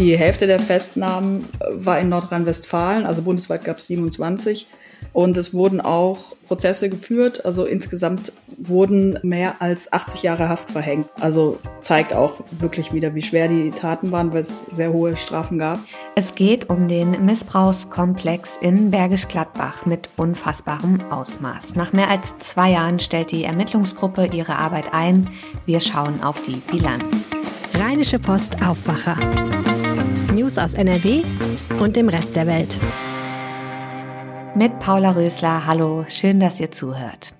Die Hälfte der Festnahmen war in Nordrhein-Westfalen, also bundesweit gab es 27. Und es wurden auch Prozesse geführt. Also insgesamt wurden mehr als 80 Jahre Haft verhängt. Also zeigt auch wirklich wieder, wie schwer die Taten waren, weil es sehr hohe Strafen gab. Es geht um den Missbrauchskomplex in Bergisch Gladbach mit unfassbarem Ausmaß. Nach mehr als zwei Jahren stellt die Ermittlungsgruppe ihre Arbeit ein. Wir schauen auf die Bilanz. Rheinische Post Aufwacher. News aus NRW und dem Rest der Welt. Mit Paula Rösler, hallo, schön, dass ihr zuhört.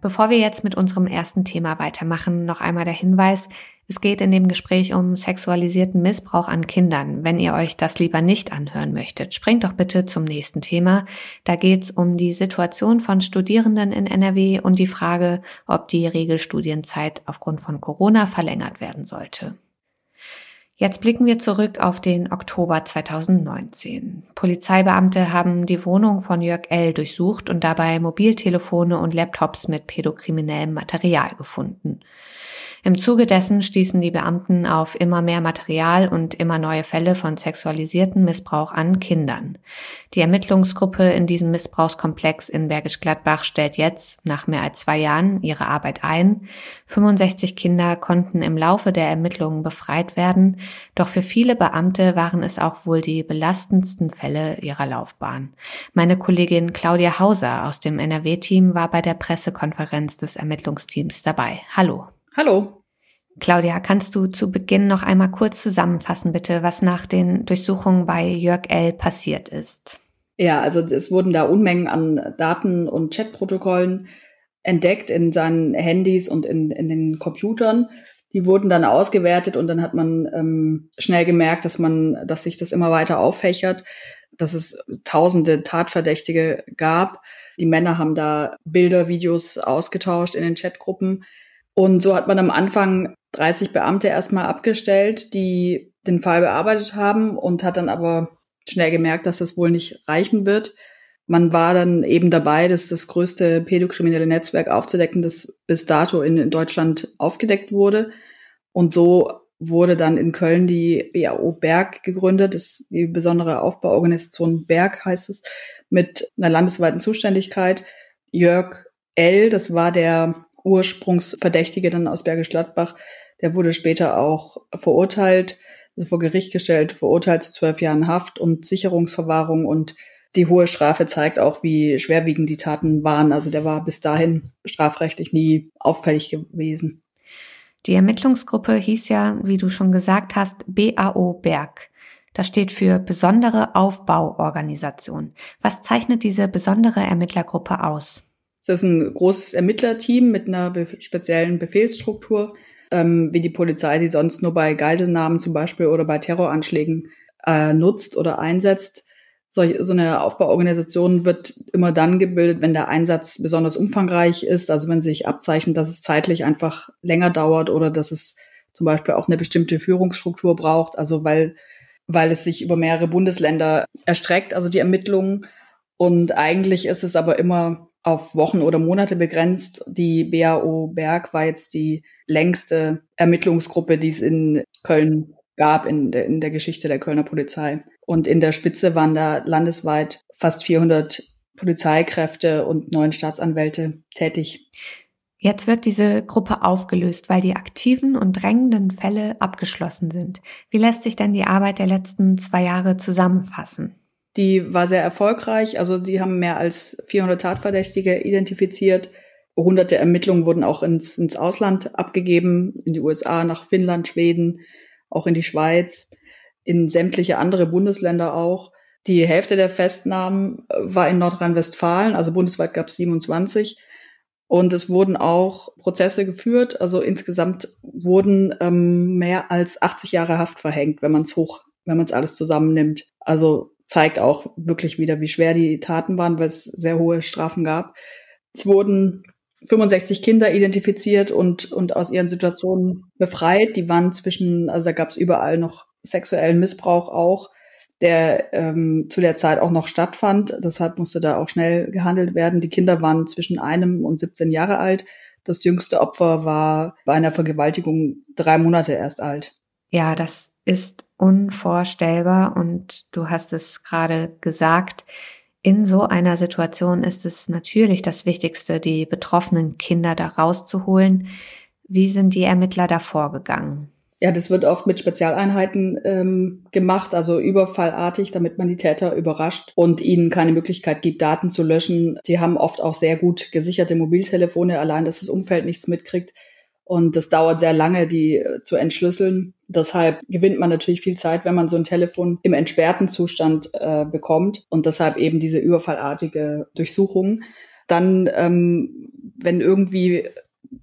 Bevor wir jetzt mit unserem ersten Thema weitermachen, noch einmal der Hinweis, es geht in dem Gespräch um sexualisierten Missbrauch an Kindern. Wenn ihr euch das lieber nicht anhören möchtet, springt doch bitte zum nächsten Thema. Da geht's um die Situation von Studierenden in NRW und die Frage, ob die Regelstudienzeit aufgrund von Corona verlängert werden sollte. Jetzt blicken wir zurück auf den Oktober 2019. Polizeibeamte haben die Wohnung von Jörg L. durchsucht und dabei Mobiltelefone und Laptops mit pädokriminellem Material gefunden. Im Zuge dessen stießen die Beamten auf immer mehr Material und immer neue Fälle von sexualisierten Missbrauch an Kindern. Die Ermittlungsgruppe in diesem Missbrauchskomplex in Bergisch Gladbach stellt jetzt, nach mehr als zwei Jahren, ihre Arbeit ein. 65 Kinder konnten im Laufe der Ermittlungen befreit werden, doch für viele Beamte waren es auch wohl die belastendsten Fälle ihrer Laufbahn. Meine Kollegin Claudia Hauser aus dem NRW-Team war bei der Pressekonferenz des Ermittlungsteams dabei. Hallo. Hallo. Claudia, kannst du zu Beginn noch einmal kurz zusammenfassen, bitte, was nach den Durchsuchungen bei Jörg L. passiert ist? Ja, also es wurden da Unmengen an Daten und Chatprotokollen entdeckt in seinen Handys und in, in den Computern. Die wurden dann ausgewertet und dann hat man ähm, schnell gemerkt, dass man, dass sich das immer weiter auffächert, dass es tausende Tatverdächtige gab. Die Männer haben da Bilder, Videos ausgetauscht in den Chatgruppen. Und so hat man am Anfang 30 Beamte erstmal abgestellt, die den Fall bearbeitet haben und hat dann aber schnell gemerkt, dass das wohl nicht reichen wird. Man war dann eben dabei, das das größte pädokriminelle Netzwerk aufzudecken, das bis dato in Deutschland aufgedeckt wurde. Und so wurde dann in Köln die BAO Berg gegründet, das die besondere Aufbauorganisation Berg heißt es, mit einer landesweiten Zuständigkeit. Jörg L., das war der Ursprungsverdächtige dann aus Bergisch Gladbach, der wurde später auch verurteilt, also vor Gericht gestellt, verurteilt zu zwölf Jahren Haft und Sicherungsverwahrung und die hohe Strafe zeigt auch, wie schwerwiegend die Taten waren. Also der war bis dahin strafrechtlich nie auffällig gewesen. Die Ermittlungsgruppe hieß ja, wie du schon gesagt hast, BAO Berg. Das steht für besondere Aufbauorganisation. Was zeichnet diese besondere Ermittlergruppe aus? Es ist ein großes Ermittlerteam mit einer be speziellen Befehlsstruktur, ähm, wie die Polizei die sonst nur bei Geiselnahmen zum Beispiel oder bei Terroranschlägen äh, nutzt oder einsetzt. So, so eine Aufbauorganisation wird immer dann gebildet, wenn der Einsatz besonders umfangreich ist, also wenn sich abzeichnet, dass es zeitlich einfach länger dauert oder dass es zum Beispiel auch eine bestimmte Führungsstruktur braucht, also weil, weil es sich über mehrere Bundesländer erstreckt, also die Ermittlungen. Und eigentlich ist es aber immer auf Wochen oder Monate begrenzt. Die BAO Berg war jetzt die längste Ermittlungsgruppe, die es in Köln gab in der, in der Geschichte der Kölner Polizei. Und in der Spitze waren da landesweit fast 400 Polizeikräfte und neun Staatsanwälte tätig. Jetzt wird diese Gruppe aufgelöst, weil die aktiven und drängenden Fälle abgeschlossen sind. Wie lässt sich denn die Arbeit der letzten zwei Jahre zusammenfassen? Die war sehr erfolgreich. Also die haben mehr als 400 Tatverdächtige identifiziert. Hunderte Ermittlungen wurden auch ins, ins Ausland abgegeben, in die USA, nach Finnland, Schweden, auch in die Schweiz, in sämtliche andere Bundesländer auch. Die Hälfte der Festnahmen äh, war in Nordrhein-Westfalen, also bundesweit gab es 27. Und es wurden auch Prozesse geführt. Also insgesamt wurden ähm, mehr als 80 Jahre Haft verhängt, wenn man es hoch, wenn man es alles zusammennimmt. Also zeigt auch wirklich wieder, wie schwer die Taten waren, weil es sehr hohe Strafen gab. Es wurden 65 Kinder identifiziert und, und aus ihren Situationen befreit. Die waren zwischen, also da gab es überall noch sexuellen Missbrauch auch, der ähm, zu der Zeit auch noch stattfand. Deshalb musste da auch schnell gehandelt werden. Die Kinder waren zwischen einem und 17 Jahre alt. Das jüngste Opfer war bei einer Vergewaltigung drei Monate erst alt. Ja, das ist unvorstellbar und du hast es gerade gesagt, in so einer Situation ist es natürlich das Wichtigste, die betroffenen Kinder da rauszuholen. Wie sind die Ermittler da vorgegangen? Ja, das wird oft mit Spezialeinheiten ähm, gemacht, also überfallartig, damit man die Täter überrascht und ihnen keine Möglichkeit gibt, Daten zu löschen. Sie haben oft auch sehr gut gesicherte Mobiltelefone, allein dass das Umfeld nichts mitkriegt. Und das dauert sehr lange, die äh, zu entschlüsseln. Deshalb gewinnt man natürlich viel Zeit, wenn man so ein Telefon im entsperrten Zustand äh, bekommt und deshalb eben diese überfallartige Durchsuchung. Dann, ähm, wenn irgendwie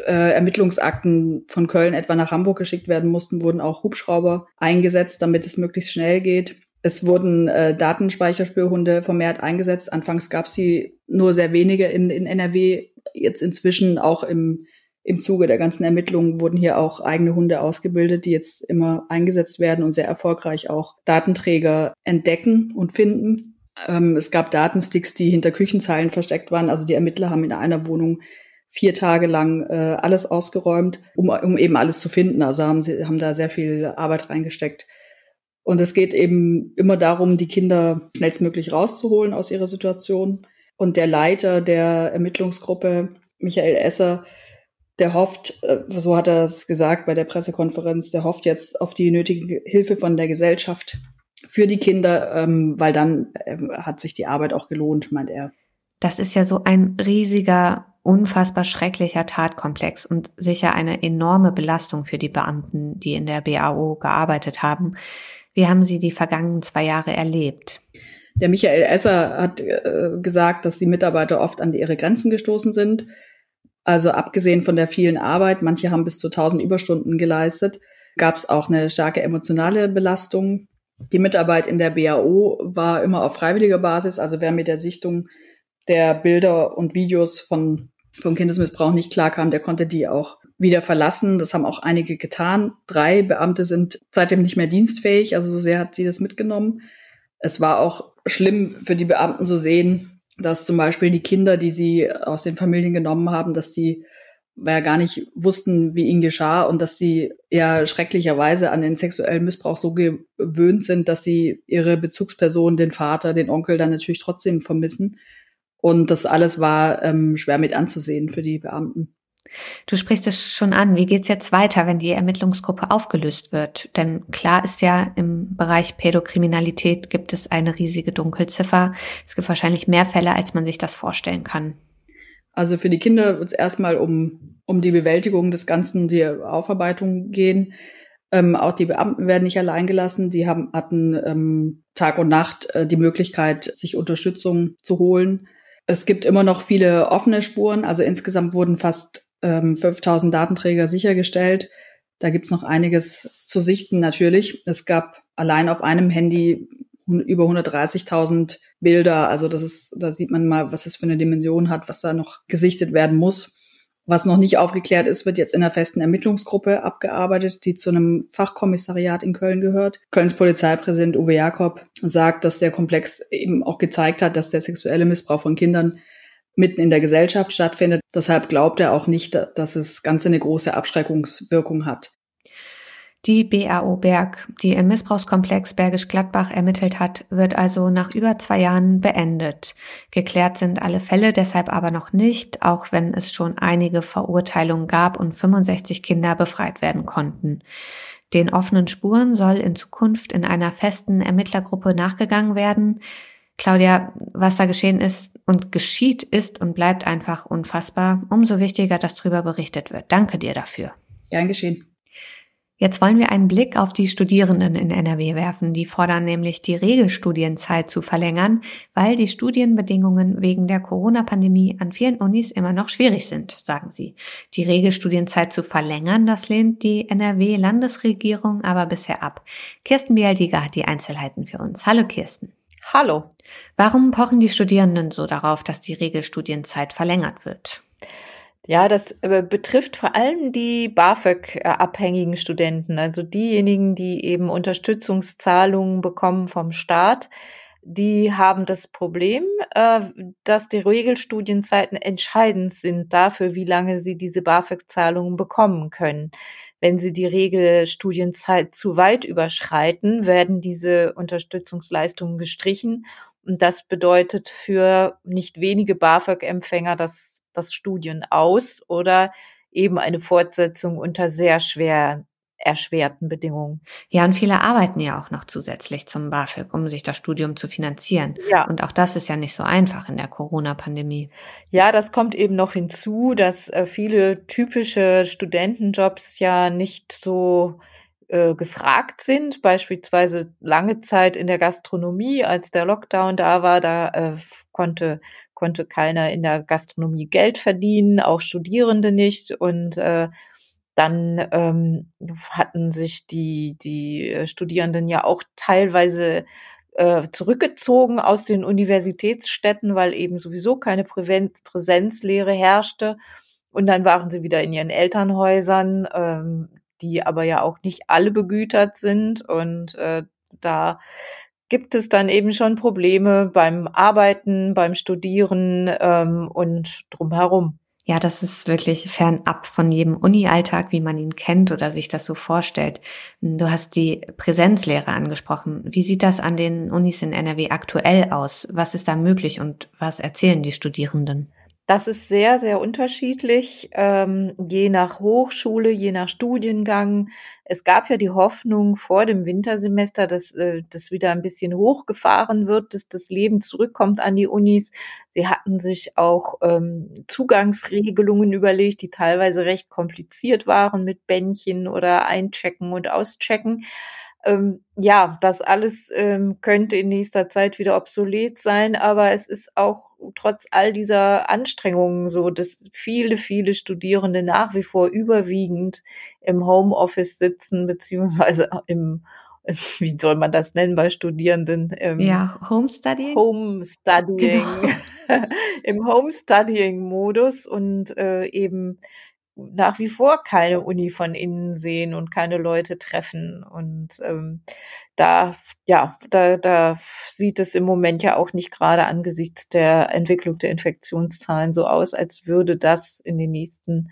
äh, Ermittlungsakten von Köln etwa nach Hamburg geschickt werden mussten, wurden auch Hubschrauber eingesetzt, damit es möglichst schnell geht. Es wurden äh, Datenspeicherspürhunde vermehrt eingesetzt. Anfangs gab es sie nur sehr wenige in, in NRW. Jetzt inzwischen auch im im Zuge der ganzen Ermittlungen wurden hier auch eigene Hunde ausgebildet, die jetzt immer eingesetzt werden und sehr erfolgreich auch Datenträger entdecken und finden. Ähm, es gab Datensticks, die hinter Küchenzeilen versteckt waren. Also die Ermittler haben in einer Wohnung vier Tage lang äh, alles ausgeräumt, um, um eben alles zu finden. Also haben sie haben da sehr viel Arbeit reingesteckt. Und es geht eben immer darum, die Kinder schnellstmöglich rauszuholen aus ihrer Situation. Und der Leiter der Ermittlungsgruppe, Michael Esser, der hofft, äh, so hat er es gesagt bei der Pressekonferenz, der hofft jetzt auf die nötige Hilfe von der Gesellschaft für die Kinder, ähm, weil dann ähm, hat sich die Arbeit auch gelohnt, meint er. Das ist ja so ein riesiger, unfassbar schrecklicher Tatkomplex und sicher eine enorme Belastung für die Beamten, die in der BAO gearbeitet haben. Wie haben Sie die vergangenen zwei Jahre erlebt? Der Michael Esser hat äh, gesagt, dass die Mitarbeiter oft an ihre Grenzen gestoßen sind also abgesehen von der vielen Arbeit, manche haben bis zu 1000 Überstunden geleistet, gab es auch eine starke emotionale Belastung. Die Mitarbeit in der BAO war immer auf freiwilliger Basis. Also wer mit der Sichtung der Bilder und Videos von, vom Kindesmissbrauch nicht klarkam, der konnte die auch wieder verlassen. Das haben auch einige getan. Drei Beamte sind seitdem nicht mehr dienstfähig. Also so sehr hat sie das mitgenommen. Es war auch schlimm für die Beamten zu sehen, dass zum Beispiel die Kinder, die sie aus den Familien genommen haben, dass die ja gar nicht wussten, wie ihnen geschah und dass sie ja schrecklicherweise an den sexuellen Missbrauch so gewöhnt sind, dass sie ihre Bezugsperson, den Vater, den Onkel dann natürlich trotzdem vermissen. Und das alles war ähm, schwer mit anzusehen für die Beamten. Du sprichst es schon an. Wie geht's jetzt weiter, wenn die Ermittlungsgruppe aufgelöst wird? Denn klar ist ja, im Bereich Pädokriminalität gibt es eine riesige Dunkelziffer. Es gibt wahrscheinlich mehr Fälle, als man sich das vorstellen kann. Also für die Kinder wird es erstmal um, um die Bewältigung des Ganzen, die Aufarbeitung gehen. Ähm, auch die Beamten werden nicht allein gelassen. Die haben, hatten ähm, Tag und Nacht äh, die Möglichkeit, sich Unterstützung zu holen. Es gibt immer noch viele offene Spuren. Also insgesamt wurden fast ähm, 5000 Datenträger sichergestellt. Da gibt's noch einiges zu sichten natürlich. Es gab allein auf einem Handy über 130.000 Bilder. Also das ist, da sieht man mal, was es für eine Dimension hat, was da noch gesichtet werden muss. Was noch nicht aufgeklärt ist, wird jetzt in einer festen Ermittlungsgruppe abgearbeitet, die zu einem Fachkommissariat in Köln gehört. Kölns Polizeipräsident Uwe Jakob sagt, dass der Komplex eben auch gezeigt hat, dass der sexuelle Missbrauch von Kindern mitten in der Gesellschaft stattfindet. Deshalb glaubt er auch nicht, dass es ganz eine große Abschreckungswirkung hat. Die BAO Berg, die im Missbrauchskomplex Bergisch Gladbach ermittelt hat, wird also nach über zwei Jahren beendet. Geklärt sind alle Fälle deshalb aber noch nicht, auch wenn es schon einige Verurteilungen gab und 65 Kinder befreit werden konnten. Den offenen Spuren soll in Zukunft in einer festen Ermittlergruppe nachgegangen werden. Claudia, was da geschehen ist und geschieht, ist und bleibt einfach unfassbar. Umso wichtiger, dass darüber berichtet wird. Danke dir dafür. Gern geschehen. Jetzt wollen wir einen Blick auf die Studierenden in NRW werfen. Die fordern nämlich die Regelstudienzeit zu verlängern, weil die Studienbedingungen wegen der Corona-Pandemie an vielen Unis immer noch schwierig sind, sagen sie. Die Regelstudienzeit zu verlängern, das lehnt die NRW-Landesregierung aber bisher ab. Kirsten Bialdiger hat die Einzelheiten für uns. Hallo Kirsten. Hallo. Warum pochen die Studierenden so darauf, dass die Regelstudienzeit verlängert wird? Ja, das äh, betrifft vor allem die BAföG-abhängigen Studenten, also diejenigen, die eben Unterstützungszahlungen bekommen vom Staat. Die haben das Problem, äh, dass die Regelstudienzeiten entscheidend sind dafür, wie lange sie diese BAföG-Zahlungen bekommen können. Wenn sie die Regelstudienzeit zu weit überschreiten, werden diese Unterstützungsleistungen gestrichen. Und das bedeutet für nicht wenige BAföG-Empfänger das, das Studien aus oder eben eine Fortsetzung unter sehr schwer erschwerten Bedingungen. Ja, und viele arbeiten ja auch noch zusätzlich zum BAföG, um sich das Studium zu finanzieren. Ja. Und auch das ist ja nicht so einfach in der Corona-Pandemie. Ja, das kommt eben noch hinzu, dass äh, viele typische Studentenjobs ja nicht so äh, gefragt sind. Beispielsweise lange Zeit in der Gastronomie, als der Lockdown da war, da äh, konnte konnte keiner in der Gastronomie Geld verdienen, auch Studierende nicht und äh, dann ähm, hatten sich die, die äh, Studierenden ja auch teilweise äh, zurückgezogen aus den Universitätsstädten, weil eben sowieso keine Präsenz, Präsenzlehre herrschte. Und dann waren sie wieder in ihren Elternhäusern, ähm, die aber ja auch nicht alle begütert sind. Und äh, da gibt es dann eben schon Probleme beim Arbeiten, beim Studieren ähm, und drumherum. Ja, das ist wirklich fernab von jedem Uni-Alltag, wie man ihn kennt oder sich das so vorstellt. Du hast die Präsenzlehre angesprochen. Wie sieht das an den Unis in NRW aktuell aus? Was ist da möglich und was erzählen die Studierenden? Das ist sehr, sehr unterschiedlich, ähm, je nach Hochschule, je nach Studiengang. Es gab ja die Hoffnung vor dem Wintersemester, dass äh, das wieder ein bisschen hochgefahren wird, dass das Leben zurückkommt an die Unis. Sie hatten sich auch ähm, Zugangsregelungen überlegt, die teilweise recht kompliziert waren mit Bändchen oder Einchecken und Auschecken. Ähm, ja, das alles ähm, könnte in nächster Zeit wieder obsolet sein, aber es ist auch trotz all dieser Anstrengungen so, dass viele, viele Studierende nach wie vor überwiegend im Homeoffice sitzen, beziehungsweise im wie soll man das nennen bei Studierenden? Ähm, ja, Homestudying. Homestudying. Genau. Im Homestudying-Modus und äh, eben nach wie vor keine Uni von innen sehen und keine Leute treffen. Und ähm, da, ja, da, da sieht es im Moment ja auch nicht gerade angesichts der Entwicklung der Infektionszahlen so aus, als würde das in den nächsten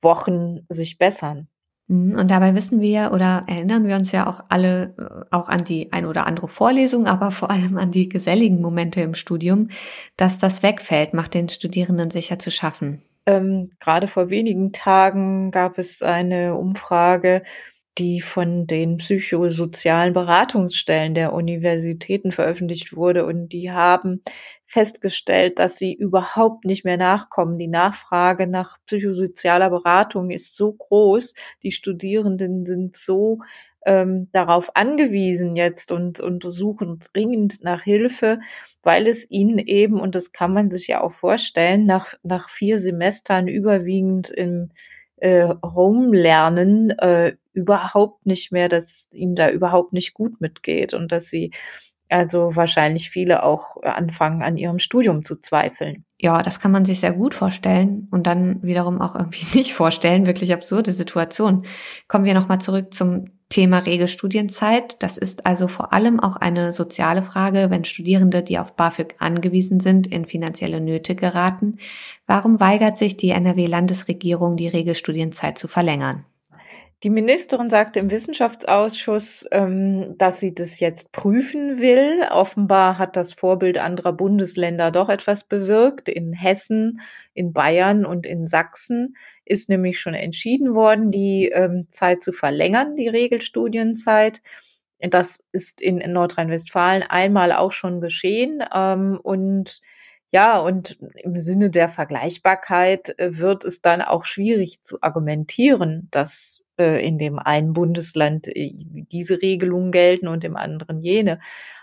Wochen sich bessern. Mhm, und dabei wissen wir oder erinnern wir uns ja auch alle äh, auch an die ein oder andere Vorlesung, aber vor allem an die geselligen Momente im Studium, dass das wegfällt, macht den Studierenden sicher zu schaffen. Ähm, gerade vor wenigen Tagen gab es eine Umfrage, die von den psychosozialen Beratungsstellen der Universitäten veröffentlicht wurde und die haben festgestellt, dass sie überhaupt nicht mehr nachkommen. Die Nachfrage nach psychosozialer Beratung ist so groß, die Studierenden sind so ähm, darauf angewiesen jetzt und, und suchen dringend nach Hilfe, weil es ihnen eben, und das kann man sich ja auch vorstellen, nach, nach vier Semestern überwiegend im äh, Home-Lernen äh, überhaupt nicht mehr, dass ihnen da überhaupt nicht gut mitgeht und dass sie also wahrscheinlich viele auch anfangen, an ihrem Studium zu zweifeln. Ja, das kann man sich sehr gut vorstellen und dann wiederum auch irgendwie nicht vorstellen. Wirklich absurde Situation. Kommen wir nochmal zurück zum Thema Regelstudienzeit. Das ist also vor allem auch eine soziale Frage, wenn Studierende, die auf BAföG angewiesen sind, in finanzielle Nöte geraten. Warum weigert sich die NRW-Landesregierung, die Regelstudienzeit zu verlängern? Die Ministerin sagte im Wissenschaftsausschuss, ähm, dass sie das jetzt prüfen will. Offenbar hat das Vorbild anderer Bundesländer doch etwas bewirkt. In Hessen, in Bayern und in Sachsen ist nämlich schon entschieden worden, die ähm, Zeit zu verlängern, die Regelstudienzeit. Das ist in, in Nordrhein-Westfalen einmal auch schon geschehen. Ähm, und ja, und im Sinne der Vergleichbarkeit äh, wird es dann auch schwierig zu argumentieren, dass in dem einen Bundesland äh, diese Regelungen gelten und im anderen jene.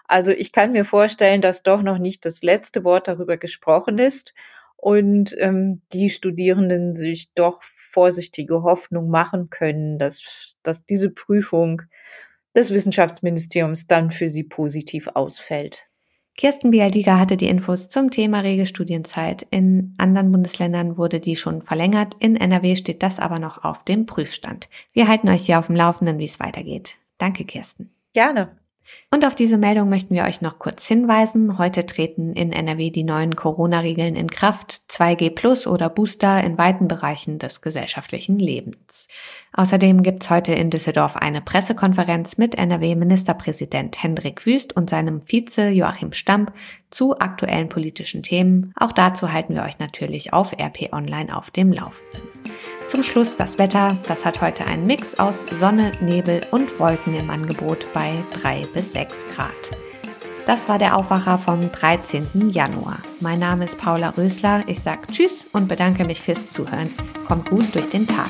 Also ich kann mir vorstellen, dass doch noch nicht das letzte Wort darüber gesprochen ist und ähm, die Studierenden sich doch vorsichtige Hoffnung machen können, dass, dass diese Prüfung des Wissenschaftsministeriums dann für sie positiv ausfällt. Kirsten Bialdiger hatte die Infos zum Thema Regelstudienzeit. In anderen Bundesländern wurde die schon verlängert. In NRW steht das aber noch auf dem Prüfstand. Wir halten euch hier auf dem Laufenden, wie es weitergeht. Danke, Kirsten. Gerne. Und auf diese Meldung möchten wir euch noch kurz hinweisen. Heute treten in NRW die neuen Corona-Regeln in Kraft. 2G Plus oder Booster in weiten Bereichen des gesellschaftlichen Lebens. Außerdem gibt's heute in Düsseldorf eine Pressekonferenz mit NRW-Ministerpräsident Hendrik Wüst und seinem Vize Joachim Stamp zu aktuellen politischen Themen. Auch dazu halten wir euch natürlich auf RP Online auf dem Laufenden. Zum Schluss das Wetter. Das hat heute einen Mix aus Sonne, Nebel und Wolken im Angebot bei 3 bis 6 Grad. Das war der Aufwacher vom 13. Januar. Mein Name ist Paula Rösler. Ich sage Tschüss und bedanke mich fürs Zuhören. Kommt gut durch den Tag.